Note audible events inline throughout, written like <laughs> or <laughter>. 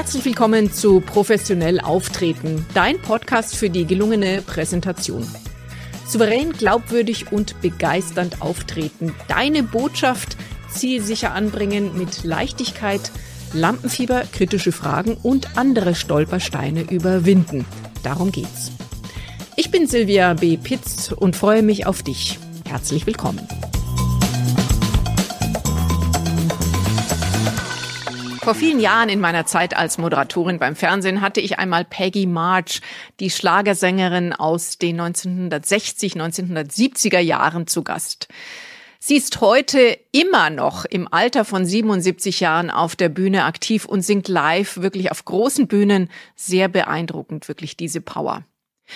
Herzlich willkommen zu Professionell Auftreten, dein Podcast für die gelungene Präsentation. Souverän, glaubwürdig und begeisternd auftreten, deine Botschaft zielsicher anbringen mit Leichtigkeit, Lampenfieber, kritische Fragen und andere Stolpersteine überwinden. Darum geht's. Ich bin Silvia B. Pitz und freue mich auf dich. Herzlich willkommen. Vor vielen Jahren in meiner Zeit als Moderatorin beim Fernsehen hatte ich einmal Peggy March, die Schlagersängerin aus den 1960, 1970er Jahren zu Gast. Sie ist heute immer noch im Alter von 77 Jahren auf der Bühne aktiv und singt live wirklich auf großen Bühnen. Sehr beeindruckend, wirklich diese Power.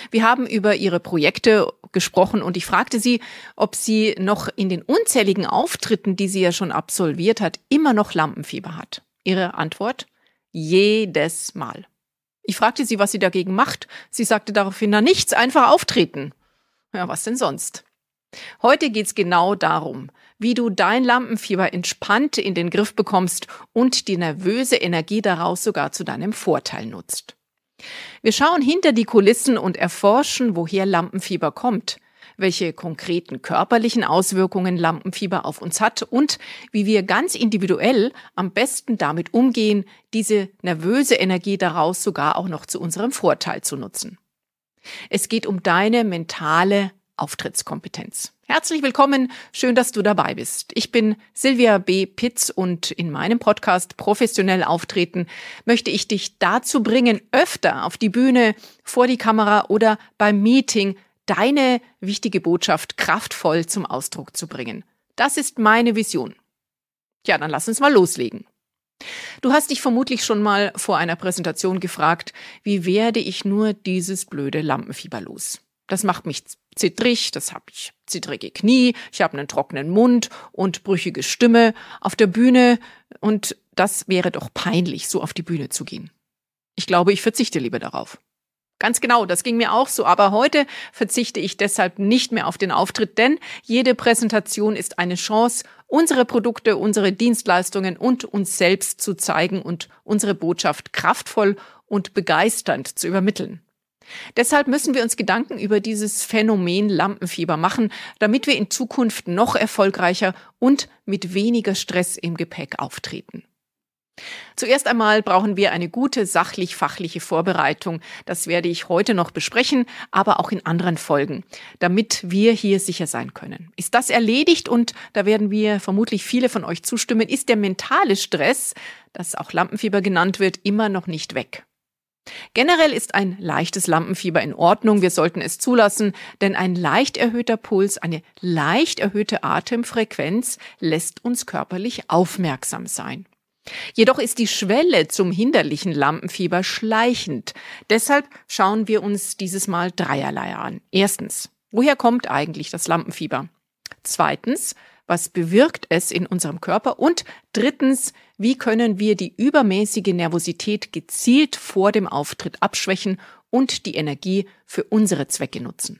Wir haben über ihre Projekte gesprochen und ich fragte sie, ob sie noch in den unzähligen Auftritten, die sie ja schon absolviert hat, immer noch Lampenfieber hat. Ihre Antwort? Jedes Mal. Ich fragte sie, was sie dagegen macht. Sie sagte daraufhin, na nichts, einfach auftreten. Ja, was denn sonst? Heute geht's genau darum, wie du dein Lampenfieber entspannt in den Griff bekommst und die nervöse Energie daraus sogar zu deinem Vorteil nutzt. Wir schauen hinter die Kulissen und erforschen, woher Lampenfieber kommt, welche konkreten körperlichen Auswirkungen Lampenfieber auf uns hat und wie wir ganz individuell am besten damit umgehen, diese nervöse Energie daraus sogar auch noch zu unserem Vorteil zu nutzen. Es geht um deine mentale Auftrittskompetenz. Herzlich willkommen, schön, dass du dabei bist. Ich bin Silvia B. Pitz und in meinem Podcast Professionell auftreten möchte ich dich dazu bringen, öfter auf die Bühne, vor die Kamera oder beim Meeting deine wichtige Botschaft kraftvoll zum Ausdruck zu bringen. Das ist meine Vision. Ja, dann lass uns mal loslegen. Du hast dich vermutlich schon mal vor einer Präsentation gefragt, wie werde ich nur dieses blöde Lampenfieber los? Das macht mich zittrig, das habe ich zittrige Knie, ich habe einen trockenen Mund und brüchige Stimme auf der Bühne und das wäre doch peinlich, so auf die Bühne zu gehen. Ich glaube, ich verzichte lieber darauf. Ganz genau, das ging mir auch so. Aber heute verzichte ich deshalb nicht mehr auf den Auftritt, denn jede Präsentation ist eine Chance, unsere Produkte, unsere Dienstleistungen und uns selbst zu zeigen und unsere Botschaft kraftvoll und begeisternd zu übermitteln. Deshalb müssen wir uns Gedanken über dieses Phänomen Lampenfieber machen, damit wir in Zukunft noch erfolgreicher und mit weniger Stress im Gepäck auftreten. Zuerst einmal brauchen wir eine gute sachlich-fachliche Vorbereitung. Das werde ich heute noch besprechen, aber auch in anderen Folgen, damit wir hier sicher sein können. Ist das erledigt und da werden wir vermutlich viele von euch zustimmen, ist der mentale Stress, das auch Lampenfieber genannt wird, immer noch nicht weg. Generell ist ein leichtes Lampenfieber in Ordnung. Wir sollten es zulassen, denn ein leicht erhöhter Puls, eine leicht erhöhte Atemfrequenz lässt uns körperlich aufmerksam sein. Jedoch ist die Schwelle zum hinderlichen Lampenfieber schleichend. Deshalb schauen wir uns dieses Mal dreierlei an. Erstens, woher kommt eigentlich das Lampenfieber? Zweitens, was bewirkt es in unserem Körper? Und drittens, wie können wir die übermäßige Nervosität gezielt vor dem Auftritt abschwächen und die Energie für unsere Zwecke nutzen?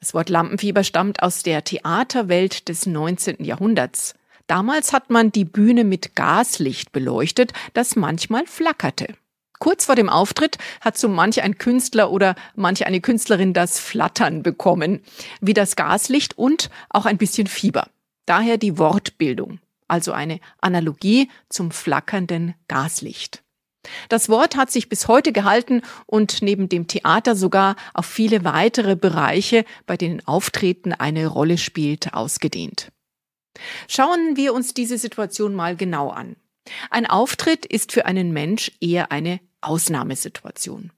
Das Wort Lampenfieber stammt aus der Theaterwelt des 19. Jahrhunderts. Damals hat man die Bühne mit Gaslicht beleuchtet, das manchmal flackerte. Kurz vor dem Auftritt hat so manch ein Künstler oder manche eine Künstlerin das Flattern bekommen, wie das Gaslicht und auch ein bisschen Fieber. Daher die Wortbildung, also eine Analogie zum flackernden Gaslicht. Das Wort hat sich bis heute gehalten und neben dem Theater sogar auf viele weitere Bereiche, bei denen Auftreten eine Rolle spielt, ausgedehnt. Schauen wir uns diese Situation mal genau an. Ein Auftritt ist für einen Mensch eher eine Ausnahmesituation.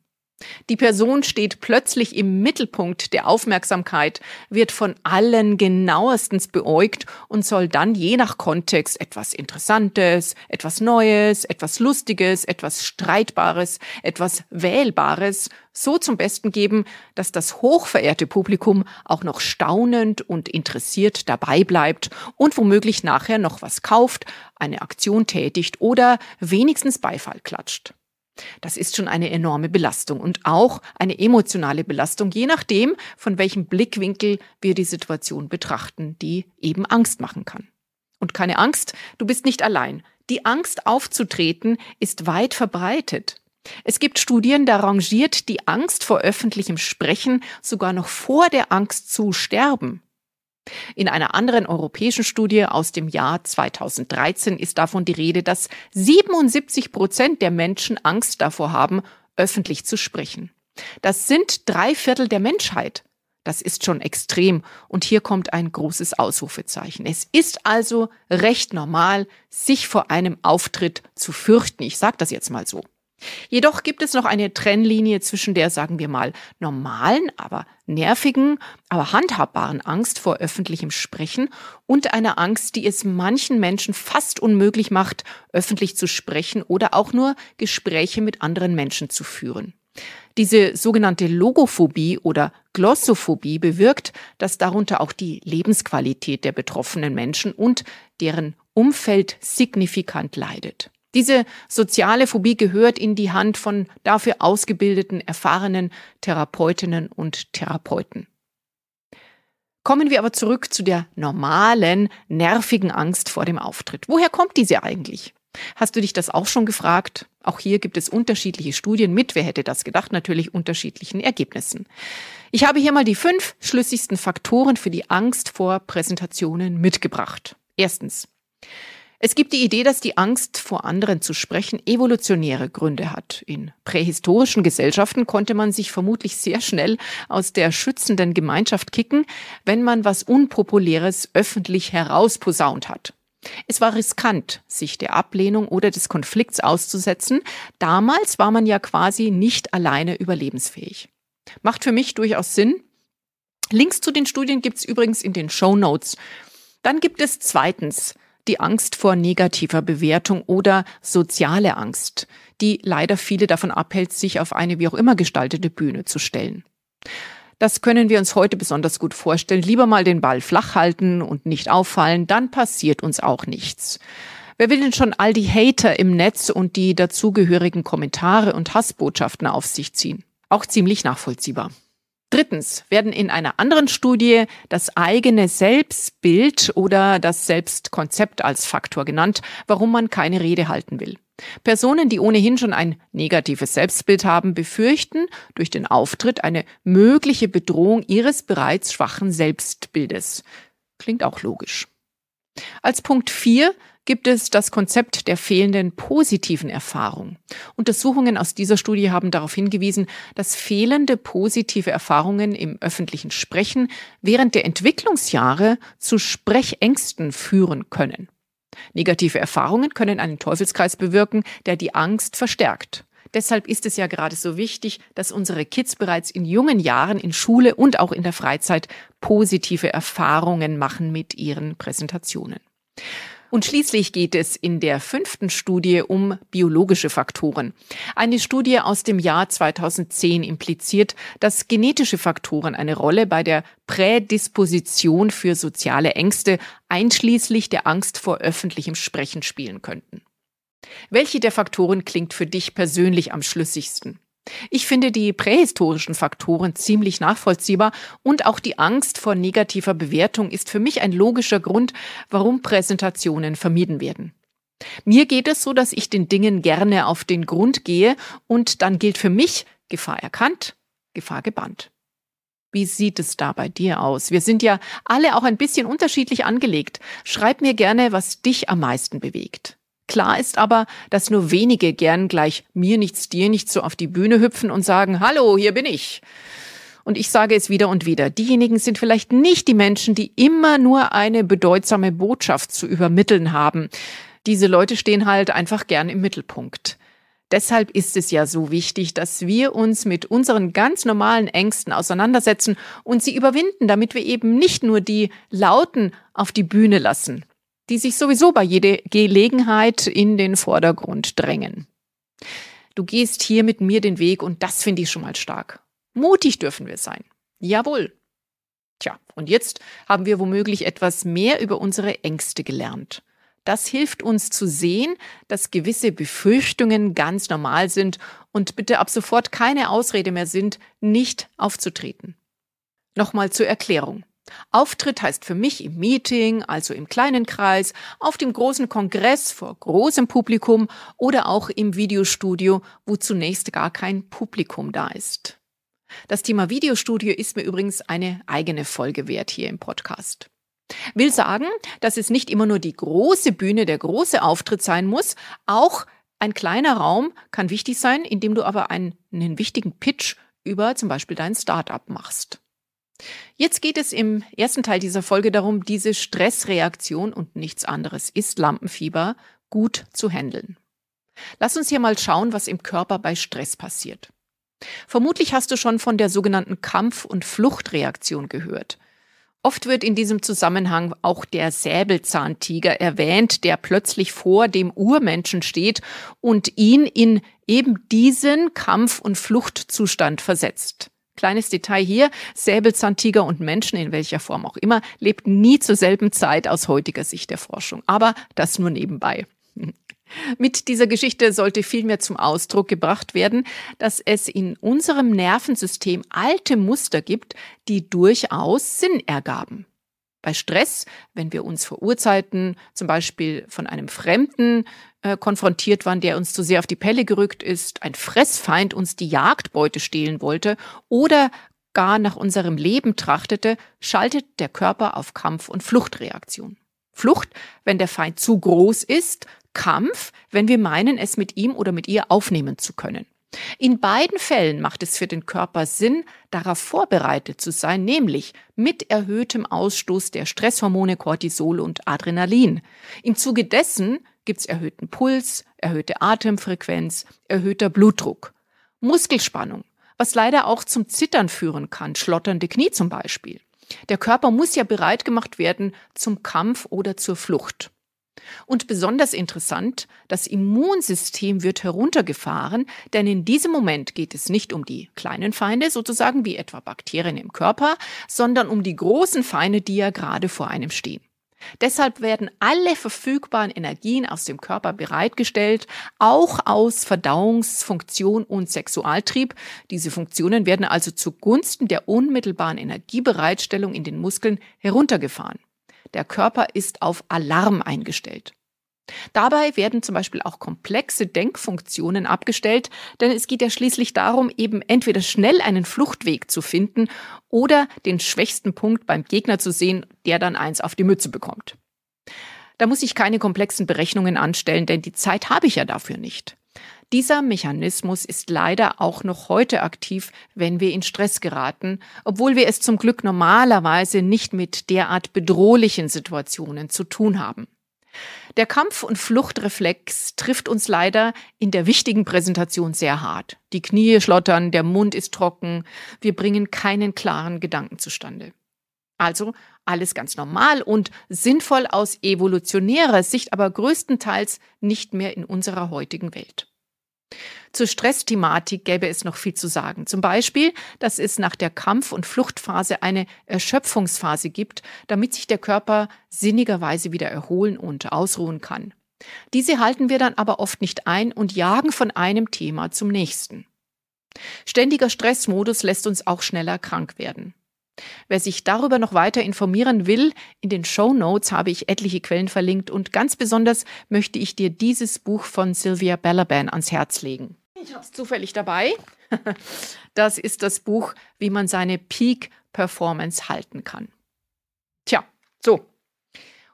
Die Person steht plötzlich im Mittelpunkt der Aufmerksamkeit, wird von allen genauestens beäugt und soll dann je nach Kontext etwas Interessantes, etwas Neues, etwas Lustiges, etwas Streitbares, etwas Wählbares so zum Besten geben, dass das hochverehrte Publikum auch noch staunend und interessiert dabei bleibt und womöglich nachher noch was kauft, eine Aktion tätigt oder wenigstens Beifall klatscht. Das ist schon eine enorme Belastung und auch eine emotionale Belastung, je nachdem, von welchem Blickwinkel wir die Situation betrachten, die eben Angst machen kann. Und keine Angst, du bist nicht allein. Die Angst aufzutreten ist weit verbreitet. Es gibt Studien, da rangiert die Angst vor öffentlichem Sprechen sogar noch vor der Angst zu sterben. In einer anderen europäischen Studie aus dem Jahr 2013 ist davon die Rede, dass 77 Prozent der Menschen Angst davor haben, öffentlich zu sprechen. Das sind drei Viertel der Menschheit. Das ist schon extrem. Und hier kommt ein großes Ausrufezeichen. Es ist also recht normal, sich vor einem Auftritt zu fürchten. Ich sage das jetzt mal so. Jedoch gibt es noch eine Trennlinie zwischen der, sagen wir mal, normalen, aber nervigen, aber handhabbaren Angst vor öffentlichem Sprechen und einer Angst, die es manchen Menschen fast unmöglich macht, öffentlich zu sprechen oder auch nur Gespräche mit anderen Menschen zu führen. Diese sogenannte Logophobie oder Glossophobie bewirkt, dass darunter auch die Lebensqualität der betroffenen Menschen und deren Umfeld signifikant leidet. Diese soziale Phobie gehört in die Hand von dafür ausgebildeten, erfahrenen Therapeutinnen und Therapeuten. Kommen wir aber zurück zu der normalen, nervigen Angst vor dem Auftritt. Woher kommt diese eigentlich? Hast du dich das auch schon gefragt? Auch hier gibt es unterschiedliche Studien mit, wer hätte das gedacht, natürlich unterschiedlichen Ergebnissen. Ich habe hier mal die fünf schlüssigsten Faktoren für die Angst vor Präsentationen mitgebracht. Erstens. Es gibt die Idee, dass die Angst vor anderen zu sprechen evolutionäre Gründe hat. In prähistorischen Gesellschaften konnte man sich vermutlich sehr schnell aus der schützenden Gemeinschaft kicken, wenn man was Unpopuläres öffentlich herausposaunt hat. Es war riskant, sich der Ablehnung oder des Konflikts auszusetzen. Damals war man ja quasi nicht alleine überlebensfähig. Macht für mich durchaus Sinn. Links zu den Studien gibt's übrigens in den Show Notes. Dann gibt es zweitens die Angst vor negativer Bewertung oder soziale Angst, die leider viele davon abhält, sich auf eine wie auch immer gestaltete Bühne zu stellen. Das können wir uns heute besonders gut vorstellen. Lieber mal den Ball flach halten und nicht auffallen, dann passiert uns auch nichts. Wer will denn schon all die Hater im Netz und die dazugehörigen Kommentare und Hassbotschaften auf sich ziehen? Auch ziemlich nachvollziehbar. Drittens werden in einer anderen Studie das eigene Selbstbild oder das Selbstkonzept als Faktor genannt, warum man keine Rede halten will. Personen, die ohnehin schon ein negatives Selbstbild haben, befürchten durch den Auftritt eine mögliche Bedrohung ihres bereits schwachen Selbstbildes. Klingt auch logisch. Als Punkt 4 gibt es das Konzept der fehlenden positiven Erfahrung. Untersuchungen aus dieser Studie haben darauf hingewiesen, dass fehlende positive Erfahrungen im öffentlichen Sprechen während der Entwicklungsjahre zu Sprechängsten führen können. Negative Erfahrungen können einen Teufelskreis bewirken, der die Angst verstärkt. Deshalb ist es ja gerade so wichtig, dass unsere Kids bereits in jungen Jahren in Schule und auch in der Freizeit positive Erfahrungen machen mit ihren Präsentationen. Und schließlich geht es in der fünften Studie um biologische Faktoren. Eine Studie aus dem Jahr 2010 impliziert, dass genetische Faktoren eine Rolle bei der Prädisposition für soziale Ängste, einschließlich der Angst vor öffentlichem Sprechen spielen könnten. Welche der Faktoren klingt für dich persönlich am schlüssigsten? Ich finde die prähistorischen Faktoren ziemlich nachvollziehbar und auch die Angst vor negativer Bewertung ist für mich ein logischer Grund, warum Präsentationen vermieden werden. Mir geht es so, dass ich den Dingen gerne auf den Grund gehe und dann gilt für mich Gefahr erkannt, Gefahr gebannt. Wie sieht es da bei dir aus? Wir sind ja alle auch ein bisschen unterschiedlich angelegt. Schreib mir gerne, was dich am meisten bewegt. Klar ist aber, dass nur wenige gern gleich mir nichts, dir nichts so auf die Bühne hüpfen und sagen, hallo, hier bin ich. Und ich sage es wieder und wieder, diejenigen sind vielleicht nicht die Menschen, die immer nur eine bedeutsame Botschaft zu übermitteln haben. Diese Leute stehen halt einfach gern im Mittelpunkt. Deshalb ist es ja so wichtig, dass wir uns mit unseren ganz normalen Ängsten auseinandersetzen und sie überwinden, damit wir eben nicht nur die Lauten auf die Bühne lassen, die sich sowieso bei jeder Gelegenheit in den Vordergrund drängen. Du gehst hier mit mir den Weg und das finde ich schon mal stark. Mutig dürfen wir sein. Jawohl. Tja, und jetzt haben wir womöglich etwas mehr über unsere Ängste gelernt. Das hilft uns zu sehen, dass gewisse Befürchtungen ganz normal sind und bitte ab sofort keine Ausrede mehr sind, nicht aufzutreten. Nochmal zur Erklärung. Auftritt heißt für mich im Meeting, also im kleinen Kreis, auf dem großen Kongress vor großem Publikum oder auch im Videostudio, wo zunächst gar kein Publikum da ist. Das Thema Videostudio ist mir übrigens eine eigene Folge wert hier im Podcast. Will sagen, dass es nicht immer nur die große Bühne, der große Auftritt sein muss, auch ein kleiner Raum kann wichtig sein, indem du aber einen, einen wichtigen Pitch über zum Beispiel dein Startup machst. Jetzt geht es im ersten Teil dieser Folge darum, diese Stressreaktion und nichts anderes ist Lampenfieber gut zu handeln. Lass uns hier mal schauen, was im Körper bei Stress passiert. Vermutlich hast du schon von der sogenannten Kampf- und Fluchtreaktion gehört. Oft wird in diesem Zusammenhang auch der Säbelzahntiger erwähnt, der plötzlich vor dem Urmenschen steht und ihn in eben diesen Kampf- und Fluchtzustand versetzt. Kleines Detail hier, Säbelzahntiger und Menschen in welcher Form auch immer lebten nie zur selben Zeit aus heutiger Sicht der Forschung. Aber das nur nebenbei. <laughs> Mit dieser Geschichte sollte vielmehr zum Ausdruck gebracht werden, dass es in unserem Nervensystem alte Muster gibt, die durchaus Sinn ergaben. Bei Stress, wenn wir uns vor Urzeiten zum Beispiel von einem Fremden äh, konfrontiert waren, der uns zu sehr auf die Pelle gerückt ist, ein Fressfeind uns die Jagdbeute stehlen wollte oder gar nach unserem Leben trachtete, schaltet der Körper auf Kampf- und Fluchtreaktion. Flucht, wenn der Feind zu groß ist, Kampf, wenn wir meinen, es mit ihm oder mit ihr aufnehmen zu können. In beiden Fällen macht es für den Körper Sinn, darauf vorbereitet zu sein, nämlich mit erhöhtem Ausstoß der Stresshormone Cortisol und Adrenalin. Im Zuge dessen gibt es erhöhten Puls, erhöhte Atemfrequenz, erhöhter Blutdruck, Muskelspannung, was leider auch zum Zittern führen kann, schlotternde Knie zum Beispiel. Der Körper muss ja bereit gemacht werden zum Kampf oder zur Flucht. Und besonders interessant, das Immunsystem wird heruntergefahren, denn in diesem Moment geht es nicht um die kleinen Feinde, sozusagen wie etwa Bakterien im Körper, sondern um die großen Feinde, die ja gerade vor einem stehen. Deshalb werden alle verfügbaren Energien aus dem Körper bereitgestellt, auch aus Verdauungsfunktion und Sexualtrieb. Diese Funktionen werden also zugunsten der unmittelbaren Energiebereitstellung in den Muskeln heruntergefahren. Der Körper ist auf Alarm eingestellt. Dabei werden zum Beispiel auch komplexe Denkfunktionen abgestellt, denn es geht ja schließlich darum, eben entweder schnell einen Fluchtweg zu finden oder den schwächsten Punkt beim Gegner zu sehen, der dann eins auf die Mütze bekommt. Da muss ich keine komplexen Berechnungen anstellen, denn die Zeit habe ich ja dafür nicht. Dieser Mechanismus ist leider auch noch heute aktiv, wenn wir in Stress geraten, obwohl wir es zum Glück normalerweise nicht mit derart bedrohlichen Situationen zu tun haben. Der Kampf- und Fluchtreflex trifft uns leider in der wichtigen Präsentation sehr hart. Die Knie schlottern, der Mund ist trocken, wir bringen keinen klaren Gedanken zustande. Also alles ganz normal und sinnvoll aus evolutionärer Sicht, aber größtenteils nicht mehr in unserer heutigen Welt. Zur Stressthematik gäbe es noch viel zu sagen. Zum Beispiel, dass es nach der Kampf- und Fluchtphase eine Erschöpfungsphase gibt, damit sich der Körper sinnigerweise wieder erholen und ausruhen kann. Diese halten wir dann aber oft nicht ein und jagen von einem Thema zum nächsten. Ständiger Stressmodus lässt uns auch schneller krank werden. Wer sich darüber noch weiter informieren will, in den Show Notes habe ich etliche Quellen verlinkt und ganz besonders möchte ich dir dieses Buch von Sylvia Balaban ans Herz legen. Ich habe es zufällig dabei. <laughs> Das ist das Buch, wie man seine Peak Performance halten kann. Tja, so.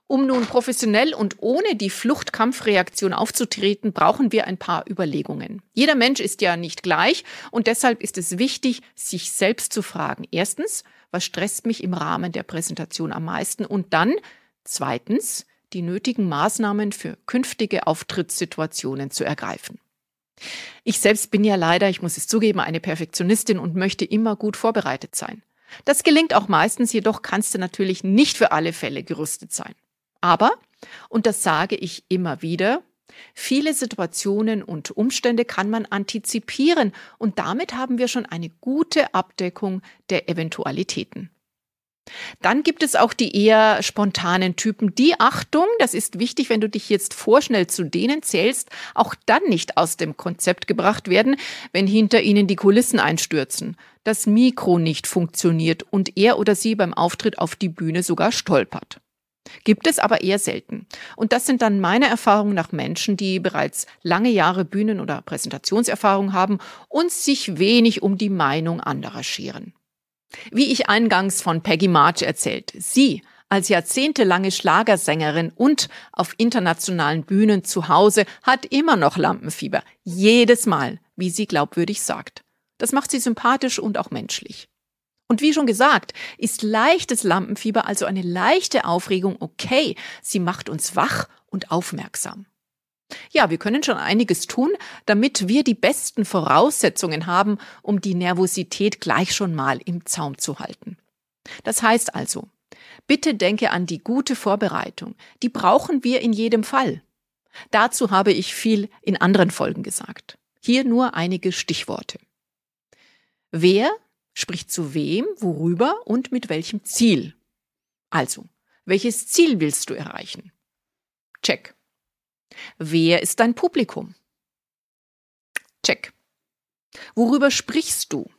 Um nun professionell und ohne die Fluchtkampfreaktion aufzutreten, brauchen wir ein paar Überlegungen. Jeder Mensch ist ja nicht gleich und deshalb ist es wichtig, sich selbst zu fragen. Erstens, was stresst mich im Rahmen der Präsentation am meisten? Und dann, zweitens, die nötigen Maßnahmen für künftige Auftrittssituationen zu ergreifen. Ich selbst bin ja leider, ich muss es zugeben, eine Perfektionistin und möchte immer gut vorbereitet sein. Das gelingt auch meistens, jedoch kannst du natürlich nicht für alle Fälle gerüstet sein. Aber, und das sage ich immer wieder, Viele Situationen und Umstände kann man antizipieren und damit haben wir schon eine gute Abdeckung der Eventualitäten. Dann gibt es auch die eher spontanen Typen, die Achtung, das ist wichtig, wenn du dich jetzt vorschnell zu denen zählst, auch dann nicht aus dem Konzept gebracht werden, wenn hinter ihnen die Kulissen einstürzen, das Mikro nicht funktioniert und er oder sie beim Auftritt auf die Bühne sogar stolpert. Gibt es aber eher selten. Und das sind dann meine Erfahrungen nach Menschen, die bereits lange Jahre Bühnen- oder Präsentationserfahrung haben und sich wenig um die Meinung anderer scheren. Wie ich eingangs von Peggy March erzählt, sie als jahrzehntelange Schlagersängerin und auf internationalen Bühnen zu Hause hat immer noch Lampenfieber. Jedes Mal, wie sie glaubwürdig sagt. Das macht sie sympathisch und auch menschlich. Und wie schon gesagt, ist leichtes Lampenfieber, also eine leichte Aufregung, okay. Sie macht uns wach und aufmerksam. Ja, wir können schon einiges tun, damit wir die besten Voraussetzungen haben, um die Nervosität gleich schon mal im Zaum zu halten. Das heißt also, bitte denke an die gute Vorbereitung. Die brauchen wir in jedem Fall. Dazu habe ich viel in anderen Folgen gesagt. Hier nur einige Stichworte. Wer spricht zu wem, worüber und mit welchem Ziel? Also, welches Ziel willst du erreichen? Check. Wer ist dein Publikum? Check. Worüber sprichst du?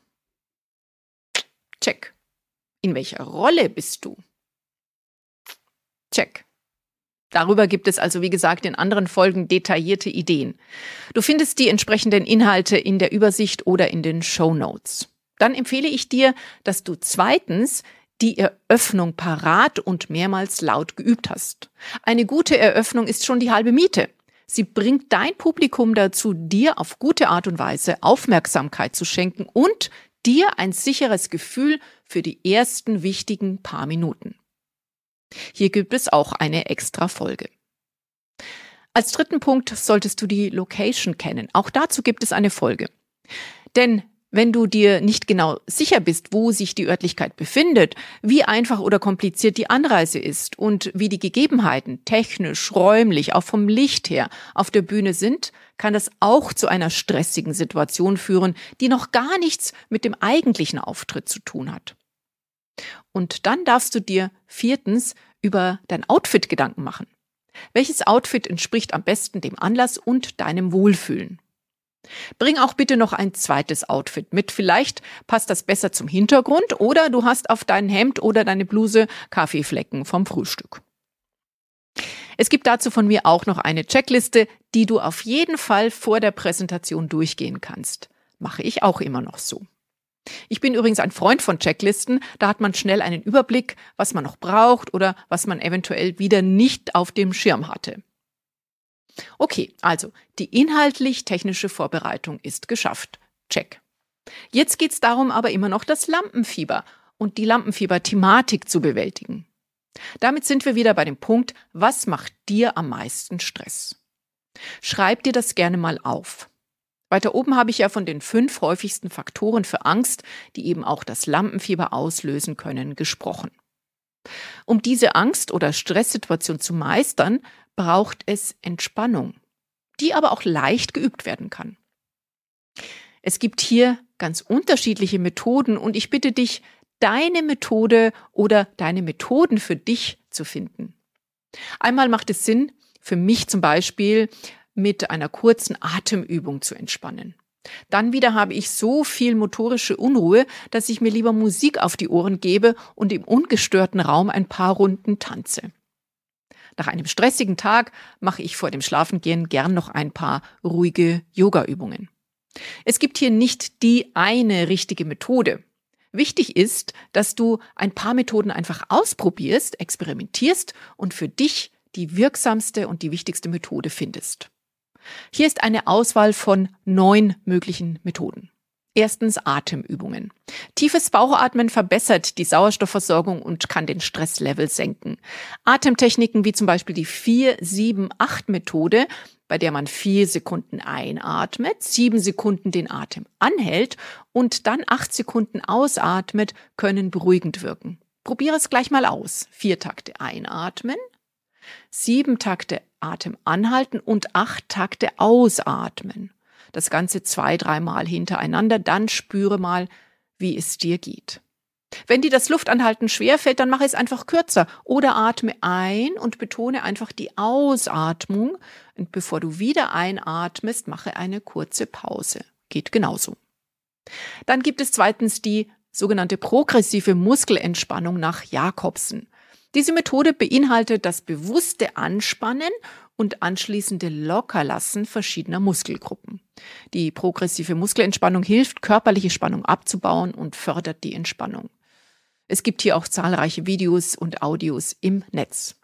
Check. In welcher Rolle bist du? Check. Darüber gibt es also, wie gesagt, in anderen Folgen detaillierte Ideen. Du findest die entsprechenden Inhalte in der Übersicht oder in den Show Notes. Dann empfehle ich dir, dass du zweitens die Eröffnung parat und mehrmals laut geübt hast. Eine gute Eröffnung ist schon die halbe Miete. Sie bringt dein Publikum dazu, dir auf gute Art und Weise Aufmerksamkeit zu schenken und dir ein sicheres Gefühl für die ersten wichtigen paar Minuten. Hier gibt es auch eine extra Folge. Als dritten Punkt solltest du die Location kennen. Auch dazu gibt es eine Folge. Denn wenn du dir nicht genau sicher bist, wo sich die Örtlichkeit befindet, wie einfach oder kompliziert die Anreise ist und wie die Gegebenheiten technisch, räumlich, auch vom Licht her auf der Bühne sind, kann das auch zu einer stressigen Situation führen, die noch gar nichts mit dem eigentlichen Auftritt zu tun hat. Und dann darfst du dir viertens über dein Outfit Gedanken machen. Welches Outfit entspricht am besten dem Anlass und deinem Wohlfühlen? Bring auch bitte noch ein zweites Outfit mit. Vielleicht passt das besser zum Hintergrund oder du hast auf dein Hemd oder deine Bluse Kaffeeflecken vom Frühstück. Es gibt dazu von mir auch noch eine Checkliste, die du auf jeden Fall vor der Präsentation durchgehen kannst. Mache ich auch immer noch so. Ich bin übrigens ein Freund von Checklisten, da hat man schnell einen Überblick, was man noch braucht oder was man eventuell wieder nicht auf dem Schirm hatte. Okay, also die inhaltlich-technische Vorbereitung ist geschafft. Check. Jetzt geht's darum, aber immer noch das Lampenfieber und die Lampenfieber-Thematik zu bewältigen. Damit sind wir wieder bei dem Punkt, was macht dir am meisten Stress? Schreib dir das gerne mal auf. Weiter oben habe ich ja von den fünf häufigsten Faktoren für Angst, die eben auch das Lampenfieber auslösen können, gesprochen. Um diese Angst- oder Stresssituation zu meistern, braucht es Entspannung, die aber auch leicht geübt werden kann. Es gibt hier ganz unterschiedliche Methoden und ich bitte dich, deine Methode oder deine Methoden für dich zu finden. Einmal macht es Sinn, für mich zum Beispiel mit einer kurzen Atemübung zu entspannen. Dann wieder habe ich so viel motorische Unruhe, dass ich mir lieber Musik auf die Ohren gebe und im ungestörten Raum ein paar Runden tanze. Nach einem stressigen Tag mache ich vor dem Schlafengehen gern noch ein paar ruhige Yoga-Übungen. Es gibt hier nicht die eine richtige Methode. Wichtig ist, dass du ein paar Methoden einfach ausprobierst, experimentierst und für dich die wirksamste und die wichtigste Methode findest. Hier ist eine Auswahl von neun möglichen Methoden. Erstens Atemübungen. Tiefes Bauchatmen verbessert die Sauerstoffversorgung und kann den Stresslevel senken. Atemtechniken wie zum Beispiel die 4-7-8-Methode, bei der man vier Sekunden einatmet, sieben Sekunden den Atem anhält und dann acht Sekunden ausatmet, können beruhigend wirken. Probiere es gleich mal aus. Vier Takte einatmen, sieben Takte Atem anhalten und acht Takte ausatmen. Das Ganze zwei, dreimal hintereinander, dann spüre mal, wie es dir geht. Wenn dir das Luftanhalten schwerfällt, dann mache es einfach kürzer oder atme ein und betone einfach die Ausatmung. Und bevor du wieder einatmest, mache eine kurze Pause. Geht genauso. Dann gibt es zweitens die sogenannte progressive Muskelentspannung nach Jakobsen. Diese Methode beinhaltet das bewusste Anspannen und anschließende Lockerlassen verschiedener Muskelgruppen. Die progressive Muskelentspannung hilft, körperliche Spannung abzubauen und fördert die Entspannung. Es gibt hier auch zahlreiche Videos und Audios im Netz.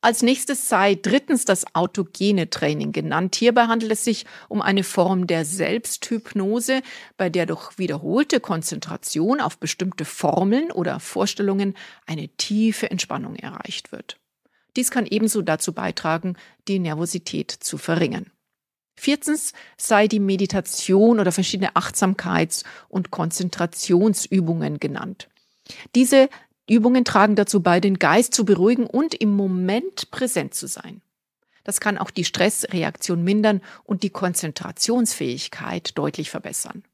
Als nächstes sei drittens das autogene Training genannt. Hierbei handelt es sich um eine Form der Selbsthypnose, bei der durch wiederholte Konzentration auf bestimmte Formeln oder Vorstellungen eine tiefe Entspannung erreicht wird. Dies kann ebenso dazu beitragen, die Nervosität zu verringern. Viertens sei die Meditation oder verschiedene Achtsamkeits- und Konzentrationsübungen genannt. Diese Übungen tragen dazu bei, den Geist zu beruhigen und im Moment präsent zu sein. Das kann auch die Stressreaktion mindern und die Konzentrationsfähigkeit deutlich verbessern.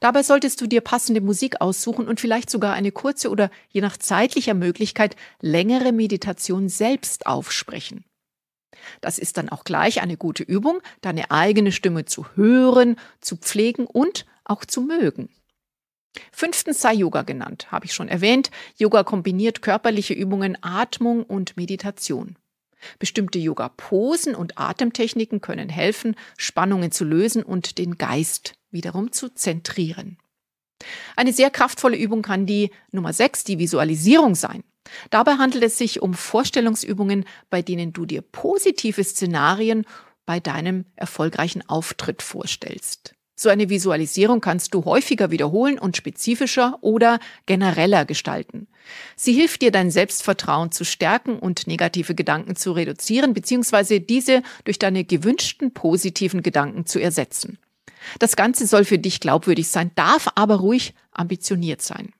Dabei solltest du dir passende Musik aussuchen und vielleicht sogar eine kurze oder je nach zeitlicher Möglichkeit längere Meditation selbst aufsprechen. Das ist dann auch gleich eine gute Übung, deine eigene Stimme zu hören, zu pflegen und auch zu mögen. Fünftens sei Yoga genannt, habe ich schon erwähnt. Yoga kombiniert körperliche Übungen, Atmung und Meditation. Bestimmte Yoga-Posen und Atemtechniken können helfen, Spannungen zu lösen und den Geist wiederum zu zentrieren. Eine sehr kraftvolle Übung kann die Nummer 6, die Visualisierung sein. Dabei handelt es sich um Vorstellungsübungen, bei denen du dir positive Szenarien bei deinem erfolgreichen Auftritt vorstellst. So eine Visualisierung kannst du häufiger wiederholen und spezifischer oder genereller gestalten. Sie hilft dir, dein Selbstvertrauen zu stärken und negative Gedanken zu reduzieren bzw. diese durch deine gewünschten positiven Gedanken zu ersetzen. Das Ganze soll für dich glaubwürdig sein, darf aber ruhig ambitioniert sein.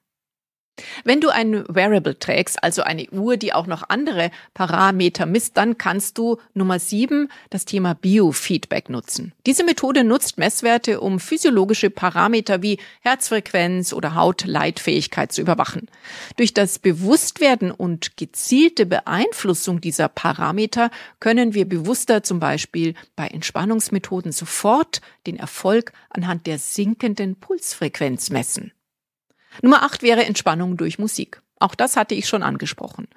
Wenn du ein Wearable trägst, also eine Uhr, die auch noch andere Parameter misst, dann kannst du Nummer sieben das Thema Biofeedback nutzen. Diese Methode nutzt Messwerte, um physiologische Parameter wie Herzfrequenz oder Hautleitfähigkeit zu überwachen. Durch das Bewusstwerden und gezielte Beeinflussung dieser Parameter können wir bewusster zum Beispiel bei Entspannungsmethoden sofort den Erfolg anhand der sinkenden Pulsfrequenz messen. Nummer 8 wäre Entspannung durch Musik. Auch das hatte ich schon angesprochen.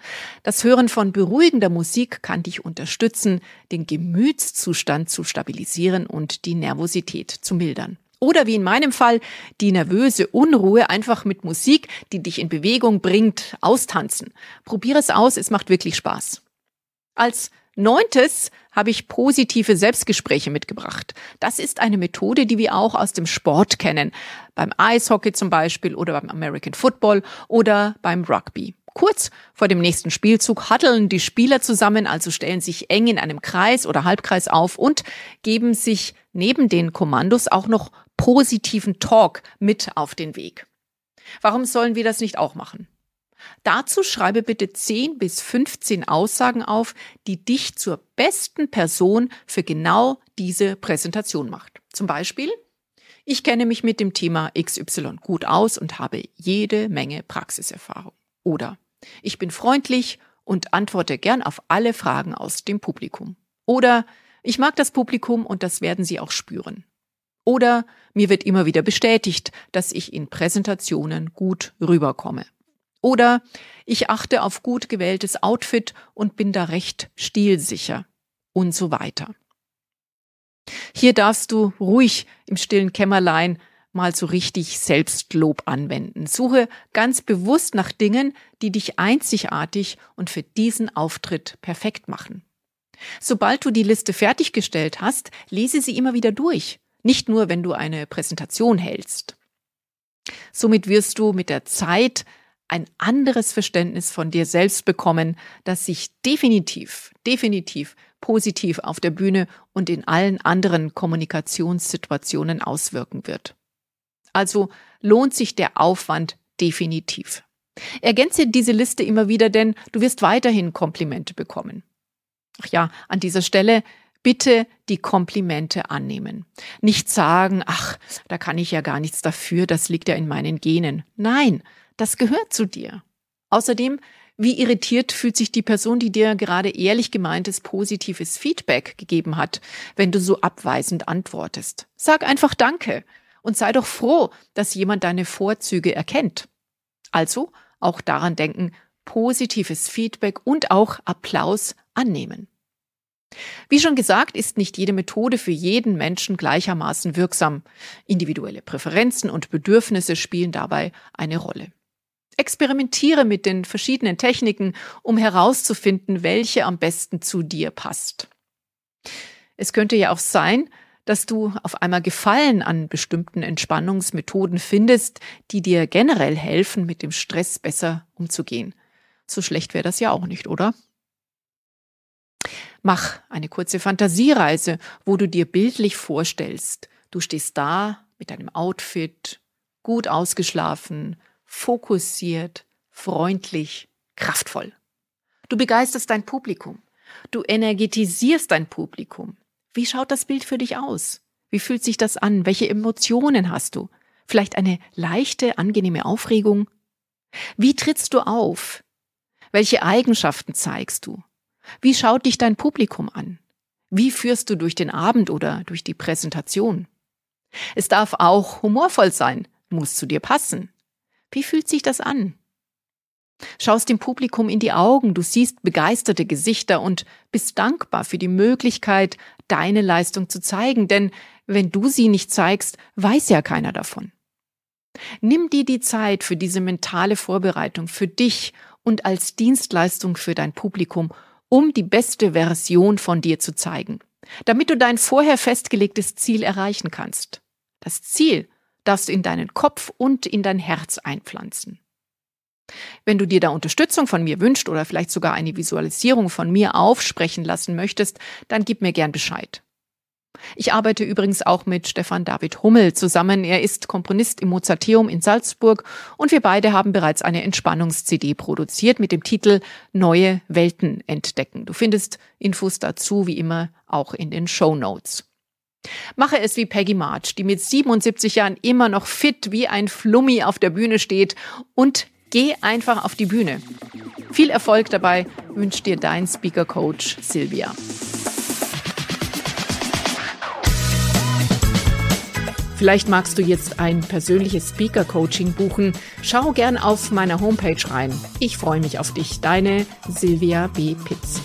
Das Hören von beruhigender Musik kann dich unterstützen, den Gemütszustand zu stabilisieren und die Nervosität zu mildern. Oder wie in meinem Fall, die nervöse Unruhe einfach mit Musik, die dich in Bewegung bringt, austanzen. Probiere es aus, es macht wirklich Spaß. Als Neuntes habe ich positive Selbstgespräche mitgebracht. Das ist eine Methode, die wir auch aus dem Sport kennen. Beim Eishockey zum Beispiel oder beim American Football oder beim Rugby. Kurz vor dem nächsten Spielzug huddeln die Spieler zusammen, also stellen sich eng in einem Kreis oder Halbkreis auf und geben sich neben den Kommandos auch noch positiven Talk mit auf den Weg. Warum sollen wir das nicht auch machen? Dazu schreibe bitte 10 bis 15 Aussagen auf, die dich zur besten Person für genau diese Präsentation macht. Zum Beispiel, ich kenne mich mit dem Thema XY gut aus und habe jede Menge Praxiserfahrung. Oder ich bin freundlich und antworte gern auf alle Fragen aus dem Publikum. Oder ich mag das Publikum und das werden Sie auch spüren. Oder mir wird immer wieder bestätigt, dass ich in Präsentationen gut rüberkomme. Oder ich achte auf gut gewähltes Outfit und bin da recht stilsicher und so weiter. Hier darfst du ruhig im stillen Kämmerlein mal so richtig Selbstlob anwenden. Suche ganz bewusst nach Dingen, die dich einzigartig und für diesen Auftritt perfekt machen. Sobald du die Liste fertiggestellt hast, lese sie immer wieder durch. Nicht nur, wenn du eine Präsentation hältst. Somit wirst du mit der Zeit ein anderes Verständnis von dir selbst bekommen, das sich definitiv, definitiv positiv auf der Bühne und in allen anderen Kommunikationssituationen auswirken wird. Also lohnt sich der Aufwand definitiv. Ergänze diese Liste immer wieder, denn du wirst weiterhin Komplimente bekommen. Ach ja, an dieser Stelle bitte die Komplimente annehmen. Nicht sagen, ach, da kann ich ja gar nichts dafür, das liegt ja in meinen Genen. Nein, Das gehört zu dir. Außerdem, wie irritiert fühlt sich die Person, die dir gerade ehrlich gemeintes positives Feedback gegeben hat, wenn du so abweisend antwortest? Sag einfach Danke und sei doch froh, dass jemand deine Vorzüge erkennt. Also auch daran denken, positives Feedback und auch Applaus annehmen. Wie schon gesagt, ist nicht jede Methode für jeden Menschen gleichermaßen wirksam. Individuelle Präferenzen und Bedürfnisse spielen dabei eine Rolle. Experimentiere mit den verschiedenen Techniken, um herauszufinden, welche am besten zu dir passt. Es könnte ja auch sein, dass du auf einmal Gefallen an bestimmten Entspannungsmethoden findest, die dir generell helfen, mit dem Stress besser umzugehen. So schlecht wäre das ja auch nicht, oder? Mach eine kurze Fantasiereise, wo du dir bildlich vorstellst, du stehst da mit deinem Outfit, gut ausgeschlafen, fokussiert, freundlich, kraftvoll. Du begeisterst dein Publikum. Du energetisierst dein Publikum. Wie schaut das Bild für dich aus? Wie fühlt sich das an? Welche Emotionen hast du? Vielleicht eine leichte, angenehme Aufregung? Wie trittst du auf? Welche Eigenschaften zeigst du? Wie schaut dich dein Publikum an? Wie führst du durch den Abend oder durch die Präsentation? Es darf auch humorvoll sein, muss zu dir passen. Wie fühlt sich das an? Schaust dem Publikum in die Augen, du siehst begeisterte Gesichter und bist dankbar für die Möglichkeit, deine Leistung zu zeigen, denn wenn du sie nicht zeigst, weiß ja keiner davon. Nimm dir die Zeit für diese mentale Vorbereitung für dich und als Dienstleistung für dein Publikum um die beste Version von dir zu zeigen, damit du dein vorher festgelegtes Ziel erreichen kannst. Das Ziel du in deinen Kopf und in dein Herz einpflanzen. Wenn du dir da Unterstützung von mir wünscht oder vielleicht sogar eine Visualisierung von mir aufsprechen lassen möchtest, dann gib mir gern Bescheid. Ich arbeite übrigens auch mit Stefan David Hummel zusammen. Er ist Komponist im Mozarteum in Salzburg und wir beide haben bereits eine Entspannungs-CD produziert mit dem Titel Neue Welten entdecken. Du findest Infos dazu wie immer auch in den Show Notes. Mache es wie Peggy March, die mit 77 Jahren immer noch fit wie ein Flummi auf der Bühne steht und geh einfach auf die Bühne. Viel Erfolg dabei wünscht dir dein Speaker Coach Silvia. Vielleicht magst du jetzt ein persönliches Speaker-Coaching buchen. Schau gern auf meiner Homepage rein. Ich freue mich auf dich. Deine Silvia B. Pitz.